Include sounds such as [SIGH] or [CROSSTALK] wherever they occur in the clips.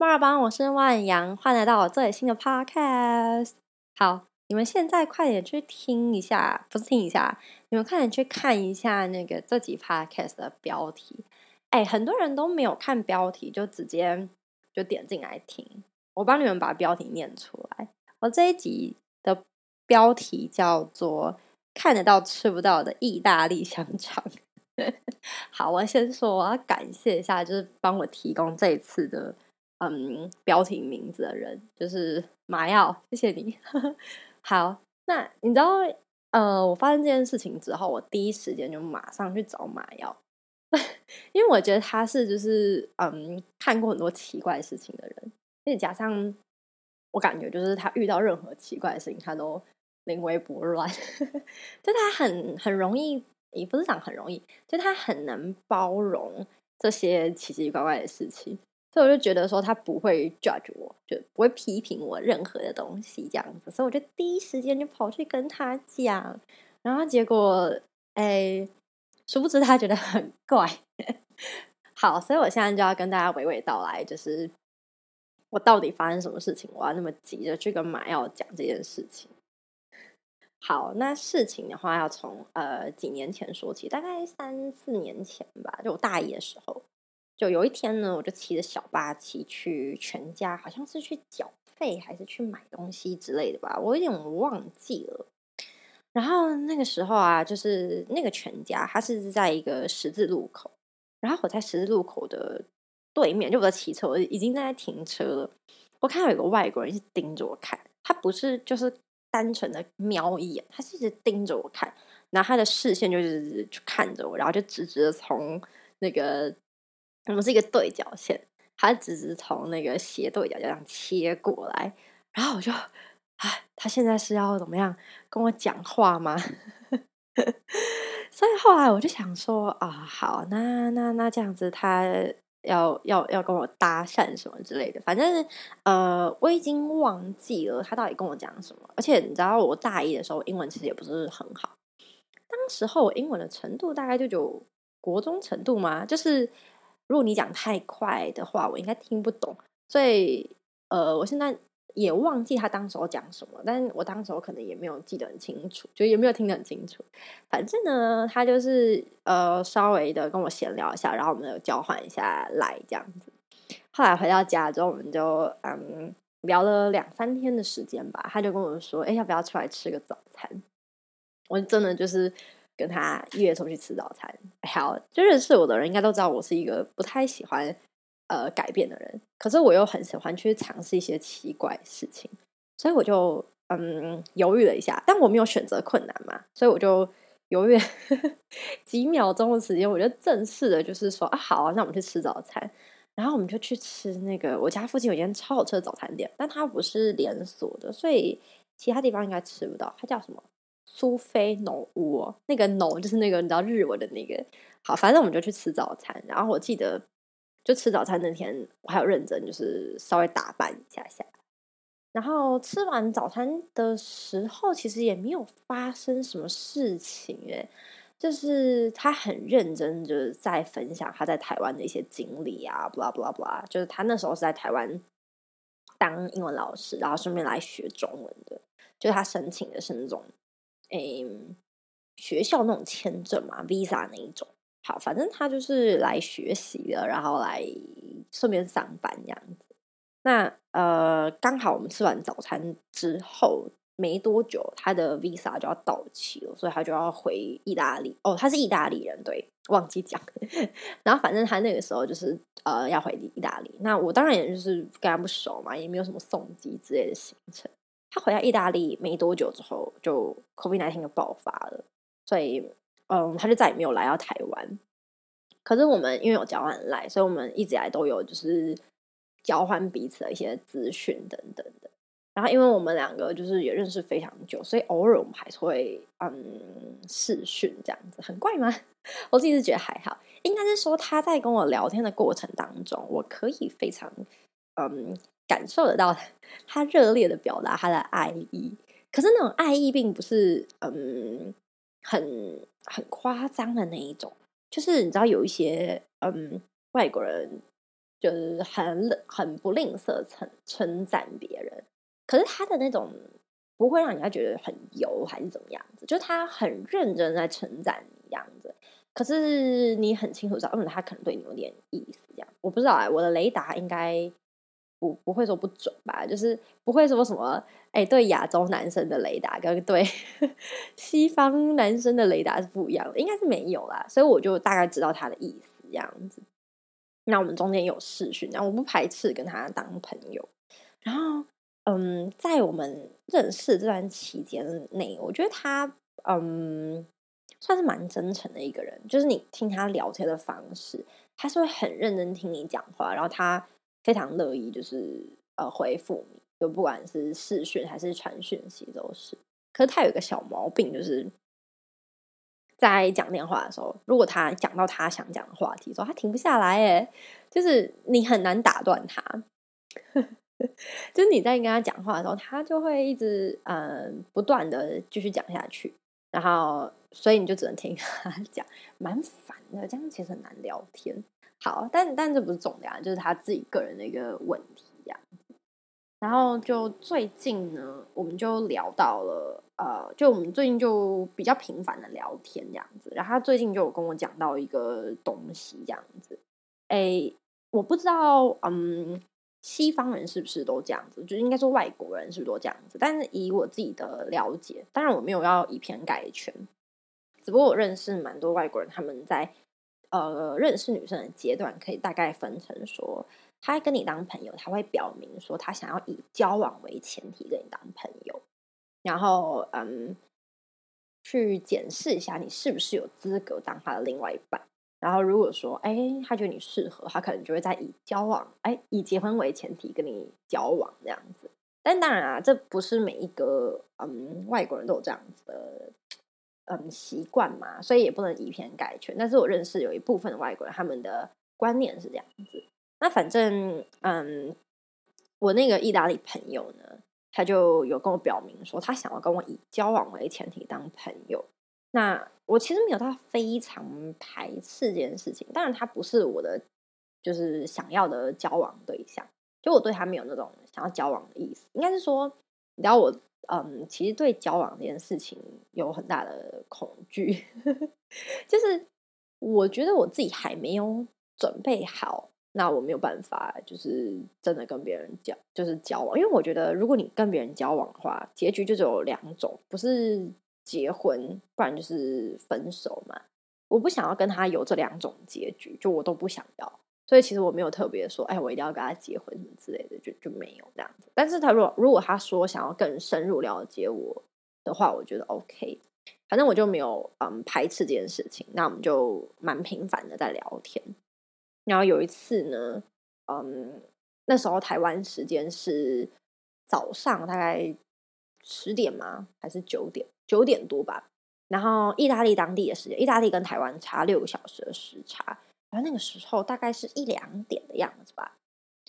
墨尔本，我是万阳，欢迎来到我最新的 podcast。好，你们现在快点去听一下，不是听一下，你们快点去看一下那个这集 podcast 的标题。哎，很多人都没有看标题，就直接就点进来听。我帮你们把标题念出来。我这一集的标题叫做“看得到吃不到的意大利香肠”。[LAUGHS] 好，我先说，我要感谢一下，就是帮我提供这一次的。嗯，标题名字的人就是麻药，谢谢你。[LAUGHS] 好，那你知道，呃，我发生这件事情之后，我第一时间就马上去找麻药，[LAUGHS] 因为我觉得他是就是嗯看过很多奇怪事情的人，而且加上我感觉就是他遇到任何奇怪的事情，他都临危不乱，[LAUGHS] 就他很很容易，也不是讲很容易，就他很能包容这些奇奇怪怪的事情。所以我就觉得说他不会 judge 我，就不会批评我任何的东西这样子，所以我就第一时间就跑去跟他讲，然后结果哎，殊不知他觉得很怪。[LAUGHS] 好，所以我现在就要跟大家娓娓道来，就是我到底发生什么事情，我要那么急着去跟马耀讲这件事情。好，那事情的话要从呃几年前说起，大概三四年前吧，就我大一的时候。就有一天呢，我就骑着小巴骑去全家，好像是去缴费还是去买东西之类的吧，我有点忘记了。然后那个时候啊，就是那个全家，它是在一个十字路口，然后我在十字路口的对面，就我在骑车，我已经在那停车了。我看到有个外国人一直盯着我看，他不是就是单纯的瞄一眼，他是一直盯着我看，然后他的视线就是就看着我，然后就直直的从那个。我们是一个对角线，他只是从那个斜对角这样切过来，然后我就，哎，他现在是要怎么样跟我讲话吗？[LAUGHS] 所以后来我就想说，啊，好，那那那这样子，他要要要跟我搭讪什么之类的，反正呃，我已经忘记了他到底跟我讲什么。而且你知道，我大一的时候英文其实也不是很好，当时候我英文的程度大概就有国中程度嘛，就是。如果你讲太快的话，我应该听不懂，所以呃，我现在也忘记他当时候讲什么，但是我当时候可能也没有记得很清楚，就也没有听得很清楚。反正呢，他就是呃，稍微的跟我闲聊一下，然后我们有交换一下来这样子。后来回到家之后，我们就嗯聊了两三天的时间吧，他就跟我说：“哎，要不要出来吃个早餐？”我真的就是。跟他约出去吃早餐，好，就认识我的人应该都知道我是一个不太喜欢呃改变的人，可是我又很喜欢去尝试一些奇怪事情，所以我就嗯犹豫了一下，但我没有选择困难嘛，所以我就犹豫 [LAUGHS] 几秒钟的时间，我就正式的就是说啊好，那我们去吃早餐，然后我们就去吃那个我家附近有间超好吃的早餐店，但它不是连锁的，所以其他地方应该吃不到，它叫什么？苏菲浓屋，那个浓就是那个你知道日文的那个。好，反正我们就去吃早餐。然后我记得，就吃早餐那天，我还有认真就是稍微打扮一下下。然后吃完早餐的时候，其实也没有发生什么事情诶，就是他很认真，就是在分享他在台湾的一些经历啊，blah blah blah。就是他那时候是在台湾当英文老师，然后顺便来学中文的。就他申请的是那种。诶，学校那种签证嘛，visa 那一种。好，反正他就是来学习的，然后来顺便上班这样子。那呃，刚好我们吃完早餐之后没多久，他的 visa 就要到期了，所以他就要回意大利。哦，他是意大利人，对，忘记讲。[LAUGHS] 然后反正他那个时候就是呃要回意大利。那我当然也就是跟他不熟嘛，也没有什么送机之类的行程。他回到意大利没多久之后，就 COVID nineteen 就爆发了，所以嗯，他就再也没有来到台湾。可是我们因为有交换来，所以我们一直以来都有就是交换彼此的一些资讯等等的。然后因为我们两个就是也认识非常久，所以偶尔我们还是会嗯视讯这样子，很怪吗？[LAUGHS] 我自己是觉得还好，应该是说他在跟我聊天的过程当中，我可以非常嗯。感受得到 [LAUGHS] 他热烈的表达他的爱意，可是那种爱意并不是嗯很很夸张的那一种，就是你知道有一些嗯外国人就是很很不吝啬称称赞别人，可是他的那种不会让人家觉得很油还是怎么样子，就他很认真在称赞你这样子。可是你很清楚知道，嗯，他可能对你有点意思，这样。我不知道哎，我的雷达应该不不会说不准吧，就是不会说什么哎，对亚洲男生的雷达跟对 [LAUGHS] 西方男生的雷达是不一样的，应该是没有啦，所以我就大概知道他的意思这样子。那我们中间有试训，然后我不排斥跟他当朋友。然后，嗯，在我们认识这段期间内，我觉得他，嗯，算是蛮真诚的一个人。就是你听他聊天的方式，他是会很认真听你讲话，然后他非常乐意就是呃回复你，就不管是视讯还是传讯息都是。可是他有一个小毛病，就是。在讲电话的时候，如果他讲到他想讲的话题，时候他停不下来，哎，就是你很难打断他。[LAUGHS] 就是你在跟他讲话的时候，他就会一直嗯不断的继续讲下去，然后所以你就只能听他讲，蛮烦的。这样其实很难聊天。好，但但这不是重点，就是他自己个人的一个问题这样。然后就最近呢，我们就聊到了。呃，就我们最近就比较频繁的聊天这样子，然后他最近就有跟我讲到一个东西这样子，哎，我不知道，嗯，西方人是不是都这样子，就应该说外国人是不是都这样子？但是以我自己的了解，当然我没有要以偏概全，只不过我认识蛮多外国人，他们在呃认识女生的阶段，可以大概分成说，他跟你当朋友，他会表明说他想要以交往为前提跟你当朋友。然后，嗯，去检视一下你是不是有资格当他的另外一半。然后，如果说，哎，他觉得你适合，他可能就会在以交往，哎，以结婚为前提跟你交往这样子。但当然啊，这不是每一个嗯外国人都有这样子的嗯习惯嘛，所以也不能以偏概全。但是我认识有一部分的外国人，他们的观念是这样子。那反正，嗯，我那个意大利朋友呢。他就有跟我表明说，他想要跟我以交往为前提当朋友。那我其实没有他非常排斥这件事情，当然他不是我的就是想要的交往对象，就我对他没有那种想要交往的意思。应该是说，你知道我嗯，其实对交往这件事情有很大的恐惧，[LAUGHS] 就是我觉得我自己还没有准备好。那我没有办法，就是真的跟别人交，就是交往，因为我觉得，如果你跟别人交往的话，结局就只有两种，不是结婚，不然就是分手嘛。我不想要跟他有这两种结局，就我都不想要。所以其实我没有特别说，哎，我一定要跟他结婚什么之类的，就就没有这样子。但是他如果如果他说想要更深入了解我的话，我觉得 OK。反正我就没有嗯排斥这件事情，那我们就蛮频繁的在聊天。然后有一次呢，嗯，那时候台湾时间是早上大概十点吗？还是九点？九点多吧。然后意大利当地的时间，意大利跟台湾差六个小时的时差。然后那个时候大概是一两点的样子吧。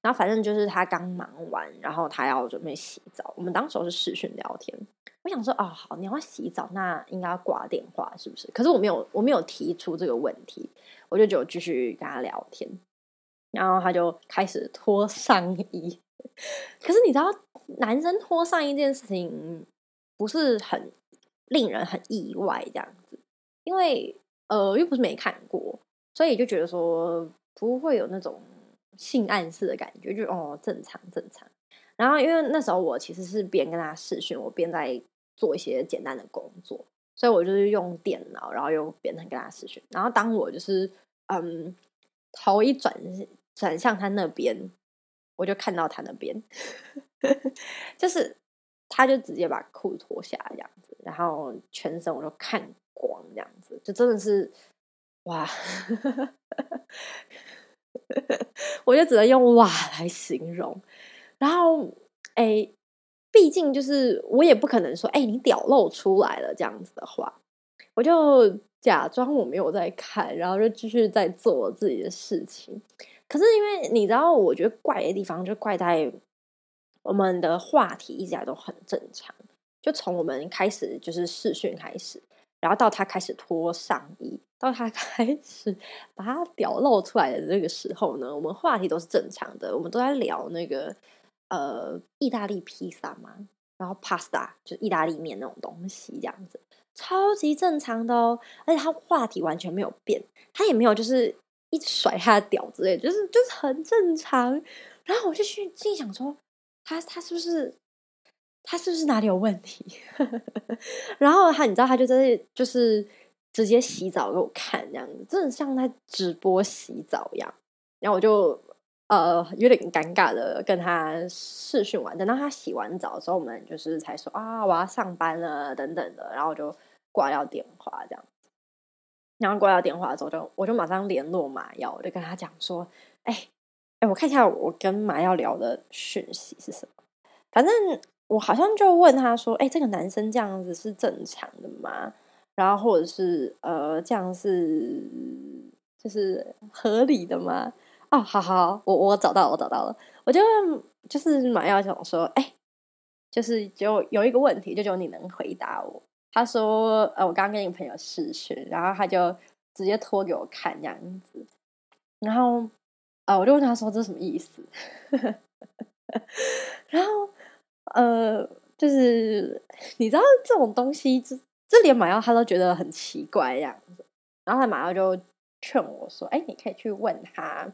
然后反正就是他刚忙完，然后他要准备洗澡。我们当时是视讯聊天。我想说，哦，好，你要洗澡，那应该要挂电话，是不是？可是我没有，我没有提出这个问题。我就就继续跟他聊天，然后他就开始脱上衣。[LAUGHS] 可是你知道，男生脱上衣这件事情不是很令人很意外这样子，因为呃又不是没看过，所以就觉得说不会有那种性暗示的感觉，就哦正常正常。然后因为那时候我其实是边跟他视讯，我边在做一些简单的工作。所以我就是用电脑，然后又变成跟他视讯。然后当我就是嗯头一转转向他那边，我就看到他那边，[LAUGHS] 就是他就直接把裤脱下这样子，然后全身我都看光这样子，就真的是哇，[LAUGHS] 我就只能用哇来形容。然后哎。毕竟就是我也不可能说，哎，你屌露出来了这样子的话，我就假装我没有在看，然后就继续在做自己的事情。可是因为你知道，我觉得怪的地方就怪在我们的话题一直来都很正常，就从我们开始就是试训开始，然后到他开始脱上衣，到他 [LAUGHS] 开始把他屌露出来的那个时候呢，我们话题都是正常的，我们都在聊那个呃意大利披萨嘛，然后 pasta 就是意大利面那种东西，这样子超级正常的哦，而且他话题完全没有变，他也没有就是一直甩他的屌之类，就是就是很正常。然后我就去心想说，他他是不是？他是不是哪里有问题？[LAUGHS] 然后他，你知道，他就在就是直接洗澡给我看，这样子，真的像在直播洗澡一样。然后我就呃有点尴尬的跟他试训完，等到他洗完澡之后，我们就是才说啊，我要上班了等等的，然后就挂掉电话这样。然后挂掉电话之后，就我就马上联络马耀，我就跟他讲说，哎哎，我看一下我跟马耀聊的讯息是什么，反正。我好像就问他说：“哎，这个男生这样子是正常的吗？然后或者是呃，这样是就是合理的吗？”哦，好好，我我找到，我找到了。我就就是马要想说：“哎，就是就有一个问题，就只有你能回答我。”他说：“呃，我刚刚跟一个朋友试训，然后他就直接拖给我看这样子。然后呃，我就问他说：‘这是什么意思？’ [LAUGHS] 然后。”呃，就是你知道这种东西，这这连马耀他都觉得很奇怪这样子。然后他马上就劝我说：“哎，你可以去问他，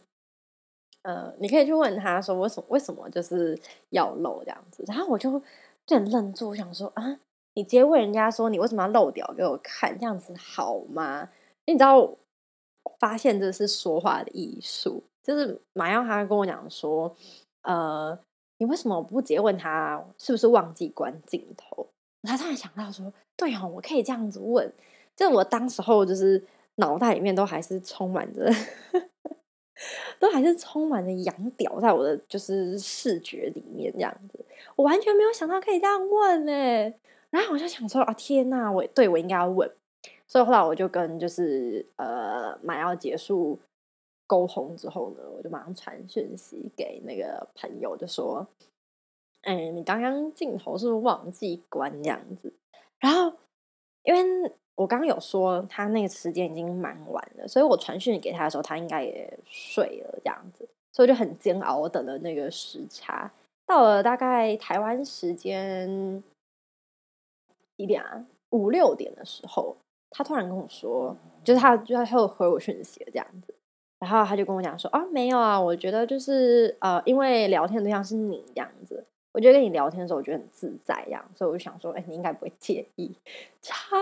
呃，你可以去问他说，为什么为什么就是要漏这样子？”然后我就就很愣住，想说：“啊，你直接问人家说，你为什么要漏掉给我看？这样子好吗？”你知道，发现这是说话的艺术。就是马耀他跟我讲说：“呃。”你为什么不直接问他是不是忘记关镜头？他突然想到说：“对哦，我可以这样子问。”就我当时候就是脑袋里面都还是充满着，[LAUGHS] 都还是充满着羊屌在我的就是视觉里面这样子。我完全没有想到可以这样问呢。然后我就想说：“啊，天呐，我对我应该要问。”所以后来我就跟就是呃买要结束。沟通之后呢，我就马上传讯息给那个朋友，就说：“哎，你刚刚镜头是不是忘记关这样子？”然后，因为我刚刚有说他那个时间已经蛮晚了，所以我传讯给他的时候，他应该也睡了这样子，所以就很煎熬，我等了那个时差。到了大概台湾时间几点啊？五六点的时候，他突然跟我说，就是他就他会回我讯息这样子。然后他就跟我讲说啊，没有啊，我觉得就是呃，因为聊天对象是你这样子，我觉得跟你聊天的时候，我觉得很自在这样，所以我就想说，哎，你应该不会介意，超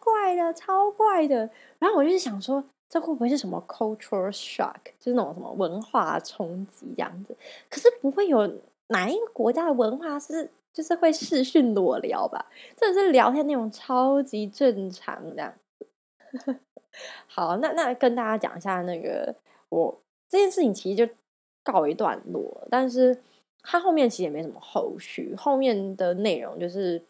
怪的，超怪的。然后我就是想说，这会不会是什么 cultural shock，就是那种什么文化冲击这样子？可是不会有哪一个国家的文化是就是会视讯裸聊吧？这是聊天内容超级正常这样子。好，那那跟大家讲一下那个我这件事情其实就告一段落，但是它后面其实也没什么后续，后面的内容就是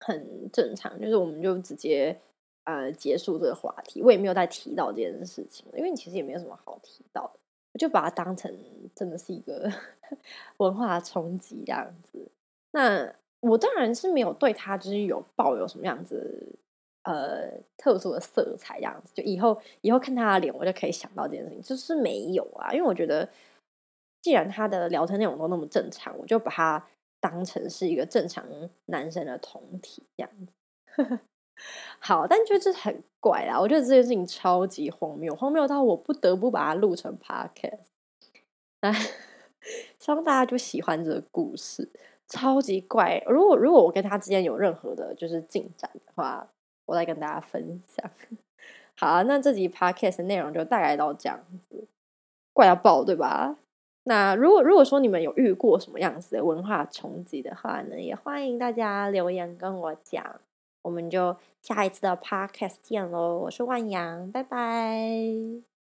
很正常，就是我们就直接呃结束这个话题，我也没有再提到这件事情，因为其实也没有什么好提到的，我就把它当成真的是一个 [LAUGHS] 文化冲击这样子。那我当然是没有对他就是有抱有什么样子。呃，特殊的色彩这样子，就以后以后看他的脸，我就可以想到这件事情，就是没有啊，因为我觉得，既然他的聊天内容都那么正常，我就把他当成是一个正常男生的同体这样子。[LAUGHS] 好，但就这很怪啊，我觉得这件事情超级荒谬，荒谬到我不得不把它录成 podcast。那 [LAUGHS] 希望大家就喜欢这个故事，超级怪。如果如果我跟他之间有任何的就是进展的话。我来跟大家分享。[LAUGHS] 好，那这集 podcast 内容就大概到这样子，怪要爆对吧？那如果如果说你们有遇过什么样子的文化冲击的话呢，也欢迎大家留言跟我讲。我们就下一次的 podcast 见喽！我是万阳，拜拜。